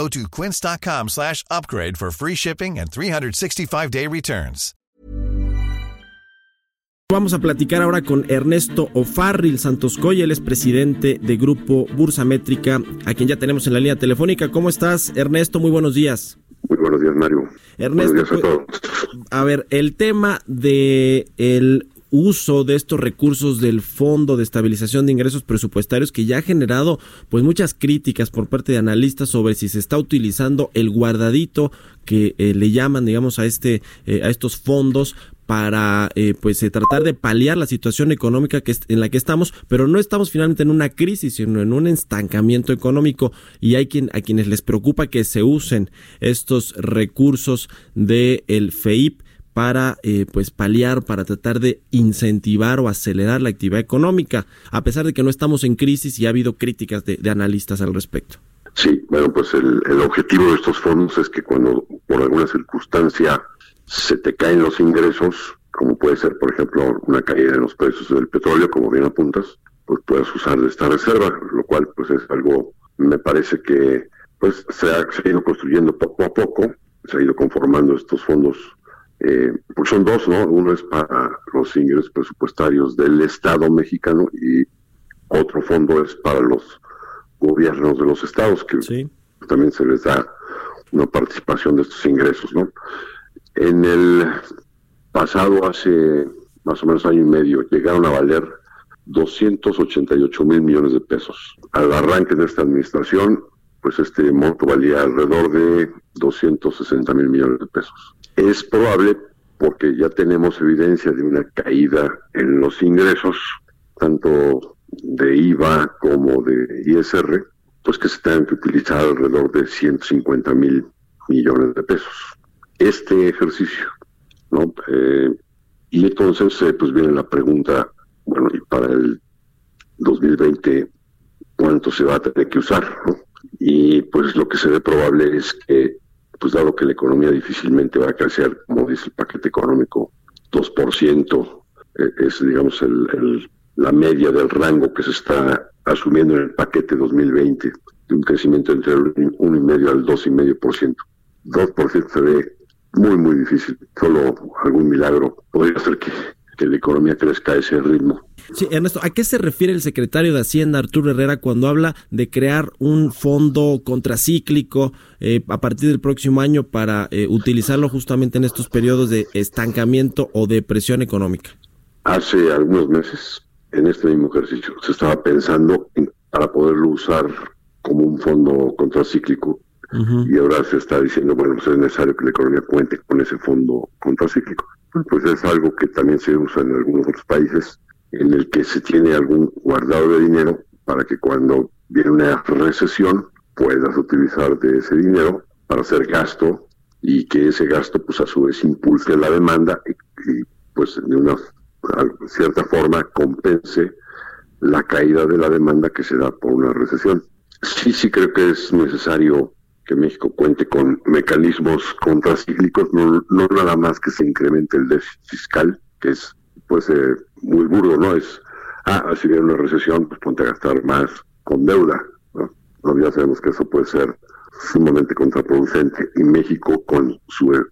Go to quince.com slash upgrade for free shipping and 365-day returns. Vamos a platicar ahora con Ernesto Ofarril Santoscoy, él es presidente de Grupo Bursa Métrica, a quien ya tenemos en la línea telefónica. ¿Cómo estás, Ernesto? Muy buenos días. Muy buenos días, Mario. Ernesto, buenos días a todos. A ver, el tema de el uso de estos recursos del Fondo de Estabilización de Ingresos Presupuestarios que ya ha generado pues muchas críticas por parte de analistas sobre si se está utilizando el guardadito que eh, le llaman digamos a este eh, a estos fondos para eh, pues tratar de paliar la situación económica que en la que estamos, pero no estamos finalmente en una crisis, sino en un estancamiento económico y hay quien a quienes les preocupa que se usen estos recursos del el FEIP para eh, pues paliar, para tratar de incentivar o acelerar la actividad económica, a pesar de que no estamos en crisis y ha habido críticas de, analistas al respecto. Sí, bueno, pues el, objetivo de estos fondos es que cuando por alguna circunstancia se te caen los ingresos, como puede ser, por ejemplo, una caída en los precios del petróleo, como bien apuntas, pues puedas usar de esta reserva, lo cual pues es algo, me parece que pues se ha ido construyendo poco a poco, se ha ido conformando estos fondos eh, pues son dos, ¿no? Uno es para los ingresos presupuestarios del Estado mexicano y otro fondo es para los gobiernos de los estados, que también se les da una participación de estos ingresos, ¿no? En el pasado, hace más o menos año y medio, llegaron a valer 288 mil millones de pesos. Al arranque de esta administración, pues este monto valía alrededor de 260 mil millones de pesos. Es probable, porque ya tenemos evidencia de una caída en los ingresos, tanto de IVA como de ISR, pues que se tengan que utilizar alrededor de 150 mil millones de pesos. Este ejercicio, ¿no? Eh, y entonces, eh, pues viene la pregunta, bueno, y para el 2020, ¿cuánto se va a tener que usar? Y pues lo que se ve probable es que pues dado que la economía difícilmente va a crecer, como dice el paquete económico, 2%, eh, es digamos el, la media del rango que se está asumiendo en el paquete 2020, de un crecimiento entre el 1,5 al 2,5%. 2% se ve muy, muy difícil. Solo algún milagro podría hacer que, que la economía crezca a ese ritmo. Sí, Ernesto, ¿a qué se refiere el secretario de Hacienda, Arturo Herrera, cuando habla de crear un fondo contracíclico eh, a partir del próximo año para eh, utilizarlo justamente en estos periodos de estancamiento o depresión económica? Hace algunos meses, en este mismo ejercicio, se estaba pensando en, para poderlo usar como un fondo contracíclico y ahora se está diciendo, bueno, pues es necesario que la economía cuente con ese fondo contracíclico. Pues es algo que también se usa en algunos otros países en el que se tiene algún guardado de dinero para que cuando viene una recesión puedas utilizar de ese dinero para hacer gasto y que ese gasto pues a su vez impulse la demanda y, pues de una cierta forma compense la caída de la demanda que se da por una recesión. Sí, sí creo que es necesario que México cuente con mecanismos contracíclicos, no, nada más que se incremente el déficit fiscal, que es pues eh, muy burdo, ¿no? Es, ah, si viene una recesión, pues ponte a gastar más con deuda, ¿no? ya sabemos que eso puede ser sumamente contraproducente y México con su eh,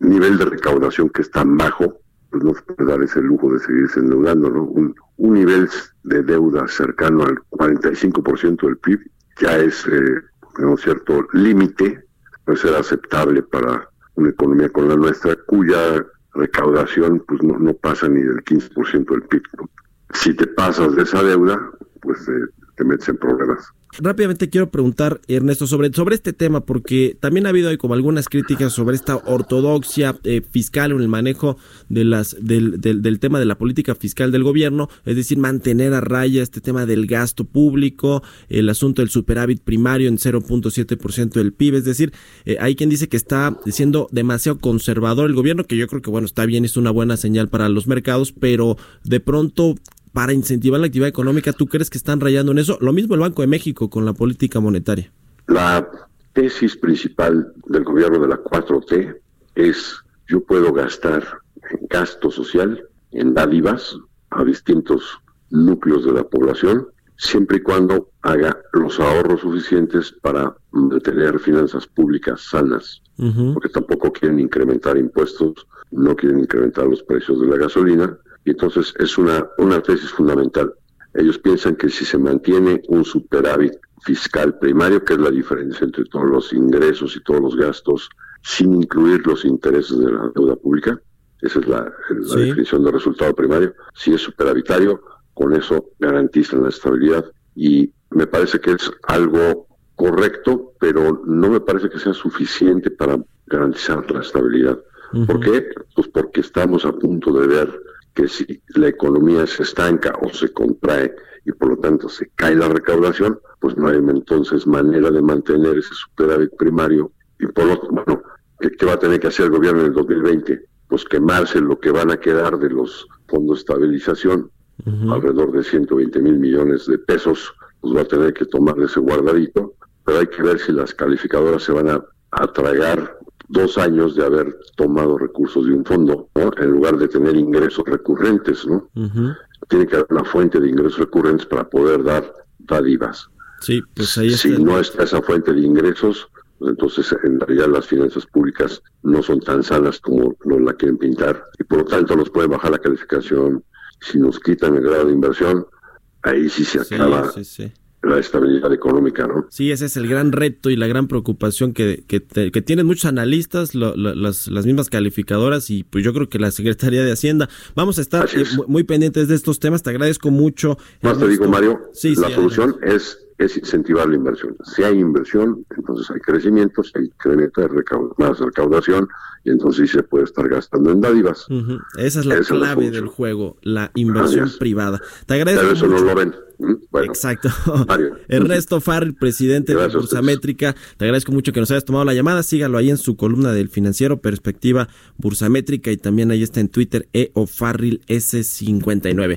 nivel de recaudación que es tan bajo, pues no se puede dar ese lujo de seguirse endeudando, ¿no? Un, un nivel de deuda cercano al 45% del PIB ya es eh, un cierto límite, no ser aceptable para una economía con la nuestra, cuya recaudación pues no, no pasa ni del 15% del PIB. Si te pasas de esa deuda, pues eh, te metes en problemas. Rápidamente quiero preguntar, Ernesto, sobre, sobre este tema, porque también ha habido ahí como algunas críticas sobre esta ortodoxia eh, fiscal en el manejo de las, del, del, tema de la política fiscal del gobierno, es decir, mantener a raya este tema del gasto público, el asunto del superávit primario en 0.7% del PIB, es decir, eh, hay quien dice que está siendo demasiado conservador el gobierno, que yo creo que bueno, está bien, es una buena señal para los mercados, pero de pronto para incentivar la actividad económica, ¿tú crees que están rayando en eso? Lo mismo el Banco de México con la política monetaria. La tesis principal del gobierno de la 4T es yo puedo gastar en gasto social, en dádivas a distintos núcleos de la población, siempre y cuando haga los ahorros suficientes para mantener finanzas públicas sanas, porque tampoco quieren incrementar impuestos, no quieren incrementar los precios de la gasolina, y entonces es una, una tesis fundamental. Ellos piensan que si se mantiene un superávit fiscal primario, que es la diferencia entre todos los ingresos y todos los gastos, sin incluir los intereses de la deuda pública, esa es la, definición del resultado primario, si es superavitario, con eso garantizan la estabilidad. Y me parece que es algo correcto, pero no me parece que sea suficiente para garantizar la estabilidad. ¿Por qué? Pues porque estamos a punto de ver que si la economía se estanca o se contrae y por lo tanto se cae la recaudación, pues no hay entonces manera de mantener ese superávit primario y por lo bueno, ¿qué, va a tener que hacer el gobierno en el 2020? Pues quemarse lo que van a quedar de los fondos de estabilización, alrededor de 120 mil millones de pesos, pues va a tener que tomar ese guardadito, pero hay que ver si las calificadoras se van a, a tragar dos años de haber tomado recursos de un fondo, en lugar de tener ingresos recurrentes, ¿no? Tiene que haber una fuente de ingresos recurrentes para poder dar dádivas. Sí, pues ahí Si no está esa fuente de ingresos, pues entonces en realidad las finanzas públicas no son tan sanas como nos la quieren pintar y por lo tanto nos pueden bajar la calificación. Si nos quitan el grado de inversión, ahí sí se acaba sí, sí, la estabilidad económica, ¿no? Sí, ese es el gran reto y la gran preocupación que, que, tienen muchos analistas, las, las, mismas calificadoras y pues yo creo que la Secretaría de Hacienda. Vamos a estar eh, muy pendientes de estos temas. Te agradezco mucho. Más te digo, Mario, la solución es es incentivar la inversión. Si hay inversión, entonces hay crecimiento, si hay incremento de más recaudación, y entonces sí se puede estar gastando en dádivas. Esa es la clave del juego, la inversión privada. Te agradezco. Pero eso no lo ven. Exacto. Ernesto Farrell, presidente de Bursamétrica, te agradezco mucho que nos hayas tomado la llamada. Sígalo ahí en su columna del financiero, Perspectiva Bursamétrica, y también ahí está en Twitter, EOFarrell S59.